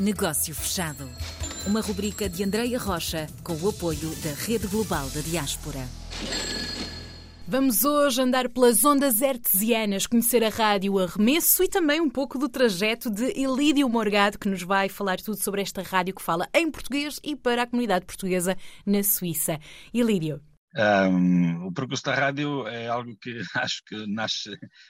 Negócio Fechado. Uma rubrica de Andreia Rocha com o apoio da Rede Global da Diaspora. Vamos hoje andar pelas ondas artesianas, conhecer a rádio Arremesso e também um pouco do trajeto de Elídio Morgado, que nos vai falar tudo sobre esta rádio que fala em português e para a comunidade portuguesa na Suíça. Elídio. Um, o percurso da rádio é algo que acho que nasce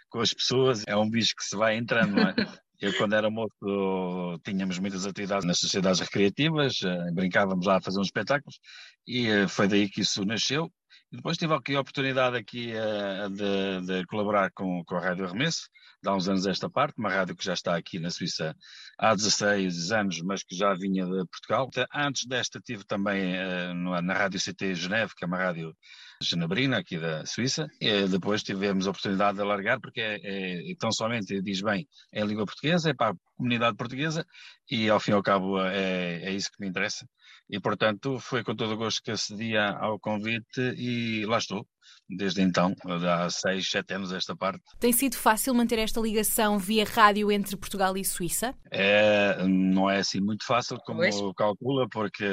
com as pessoas, é um bicho que se vai entrando, não é? Eu, quando era moço, tínhamos muitas atividades nas sociedades recreativas, eh, brincávamos lá a fazer uns espetáculos e eh, foi daí que isso nasceu. Depois tive aqui a oportunidade aqui uh, de, de, colaborar com, com a Rádio Arremesso, há uns anos esta parte, uma rádio que já está aqui na Suíça há 16 anos, mas que já vinha de Portugal. Antes desta tive também uh, na Rádio CT Geneve, que é uma rádio genebrina aqui da Suíça. E depois tivemos a oportunidade de alargar, porque é, é, tão somente diz bem em língua portuguesa, é para a comunidade portuguesa e ao fim e ao cabo é, é isso que me interessa e, portanto, foi com todo o gosto que acedia ao convite e lá estou, desde então, há seis, sete anos esta parte. Tem sido fácil manter esta ligação via rádio entre Portugal e Suíça? É, não é assim muito fácil como pois. calcula, porque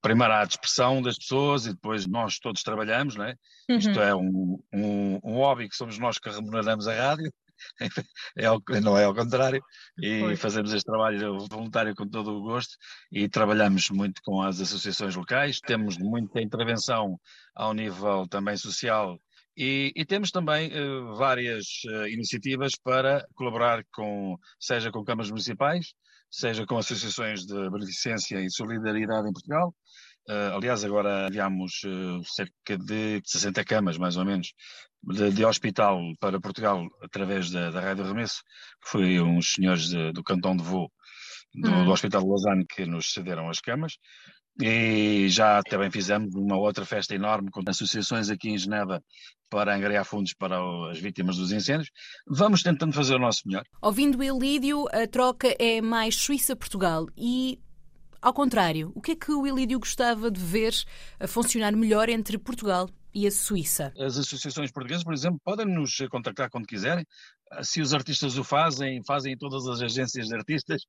primeiro há a dispersão das pessoas e depois nós todos trabalhamos, não é? Uhum. Isto é um, um, um hobby que somos nós que remuneramos a rádio é, não é ao contrário, e Foi. fazemos este trabalho voluntário com todo o gosto e trabalhamos muito com as associações locais, temos muita intervenção ao nível também social e, e, temos também uh, várias uh, iniciativas para colaborar com, seja com câmaras municipais, seja com associações de beneficência e solidariedade em Portugal, Uh, aliás, agora enviámos uh, cerca de 60 camas, mais ou menos, de, de hospital para Portugal através da, da Rádio Remesso. Foi uns senhores de, do cantão de Voo do, hum. do Hospital de Lausanne que nos cederam as camas. E já também fizemos uma outra festa enorme com associações aqui em Geneva para angariar fundos para as vítimas dos incêndios. Vamos tentando fazer o nosso melhor. Ouvindo o Elídio, a troca é mais Suíça-Portugal e ao contrário, o que é que o Elídio gostava de ver a funcionar melhor entre Portugal e a Suíça? As associações portuguesas, por exemplo, podem nos contactar quando quiserem. Se os artistas o fazem, fazem todas as agências de artistas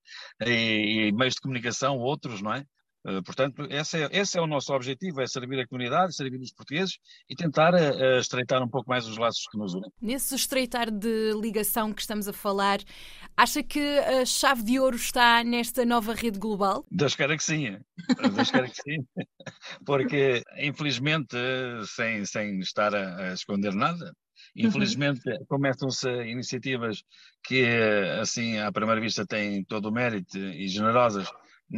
e, e meios de comunicação, outros, não é? Eh, portanto, esse é, esse é, o nosso objetivo, é servir a comunidade, servir os portugueses e tentar uh, estreitar um pouco mais os laços que nos unem. Nesse estreitar de ligação que estamos a falar, acha que a chave de ouro está nesta nova rede global? Deus queira que sim, Deus queira que sim, porque infelizmente, sem, sem estar a, a esconder nada. Infelizmente, uhum. começam-se iniciativas que, assim, à primeira vista, têm todo o mérito e generosas,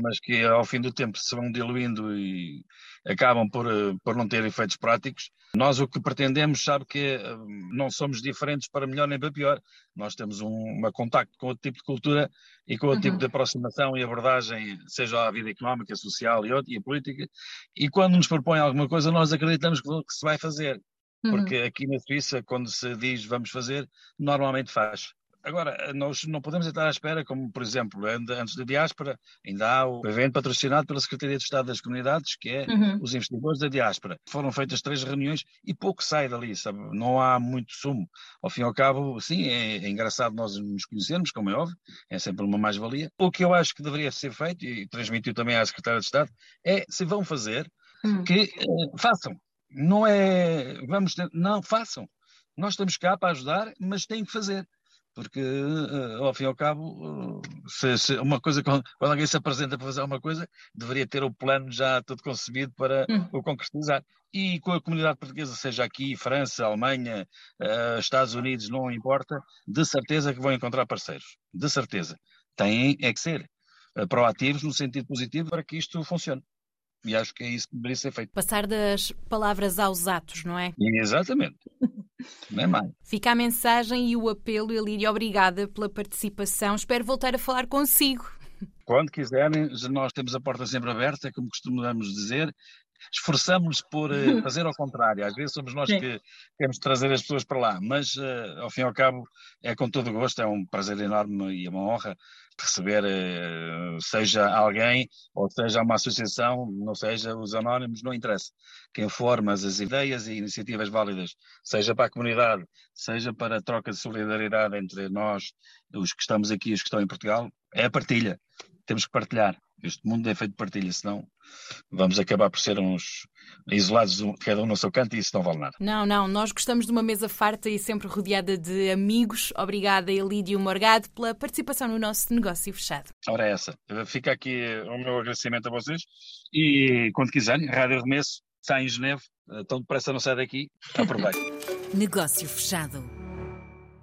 mas que ao fim do tempo se vão diluindo e acabam por, eh, por não ter efeitos práticos. Nós o que pretendemos, sabe que eh, não somos diferentes para melhor nem para pior. Nós temos um uma contacto com outro tipo de cultura e com outro tipo uhum. tipo de aproximação e abordagem, seja a vida económica, social e, e a política, e quando nos propõem alguma coisa, nós acreditamos que, que se vai fazer. Uhum. Porque aqui na Suíça, quando se diz vamos fazer, normalmente faz. Agora, nós não podemos estar à espera, como por exemplo, antes da diáspora, ainda há o evento patrocinado pela Secretaria de Estado das Comunidades, que é uhum. os investidores da diáspora. Foram feitas três reuniões e pouco sai dali, sabe? Não há muito sumo. Ao fim e ao cabo, sim, é, é engraçado nós nos conhecermos, como é óbvio, é sempre uma mais-valia. O que eu acho que deveria ser feito, e transmitiu também à Secretaria de Estado, é, se vão fazer, uhum. que eh, façam. Não é, vamos, não, façam. Nós estamos cá para ajudar, mas têm que fazer porque uh, ao fim e ao cabo, uh, se, se uma coisa, quando, alguém se apresenta para fazer uma coisa, deveria ter o plano já todo concebido para hum. o concretizar. E com a comunidade portuguesa, seja aqui, França, Alemanha, uh, Estados Unidos, não importa, de certeza que vão encontrar parceiros. De certeza. Têm é que ser proativos no sentido positivo para que isto funcione. E acho que é isso que deveria ser feito. Passar das palavras aos atos, não é? Exatamente. não é mais. Fica a mensagem e o apelo, Elíria, obrigada pela participação. Espero voltar a falar consigo. Quando quiserem, nós temos a porta sempre aberta, como costumamos dizer, esforçamos por uh, fazer ao contrário. Às vezes somos nós Sim. que queremos trazer as pessoas para lá, mas uh, ao fim e ao cabo é com todo o gosto, é um prazer enorme e é uma honra receber, uh, seja alguém ou seja uma associação, não seja os anónimos, não interessa. Quem for, mas as ideias e iniciativas válidas, seja para a comunidade, seja para a troca de solidariedade entre nós, os que estamos aqui e os que estão em Portugal, é a partilha. Temos que partilhar. Este mundo é feito de partilha, senão vamos acabar por ser uns isolados, cada um no seu canto, e isso não vale nada. Não, não, nós gostamos de uma mesa farta e sempre rodeada de amigos. Obrigada, Elídio Morgado, pela participação no nosso negócio fechado. Ora, é essa. Fica aqui o meu agradecimento a vocês e quando quiserem, Rádio Remesso está em Geneve, tão depressa não sai daqui, aproveite. negócio fechado.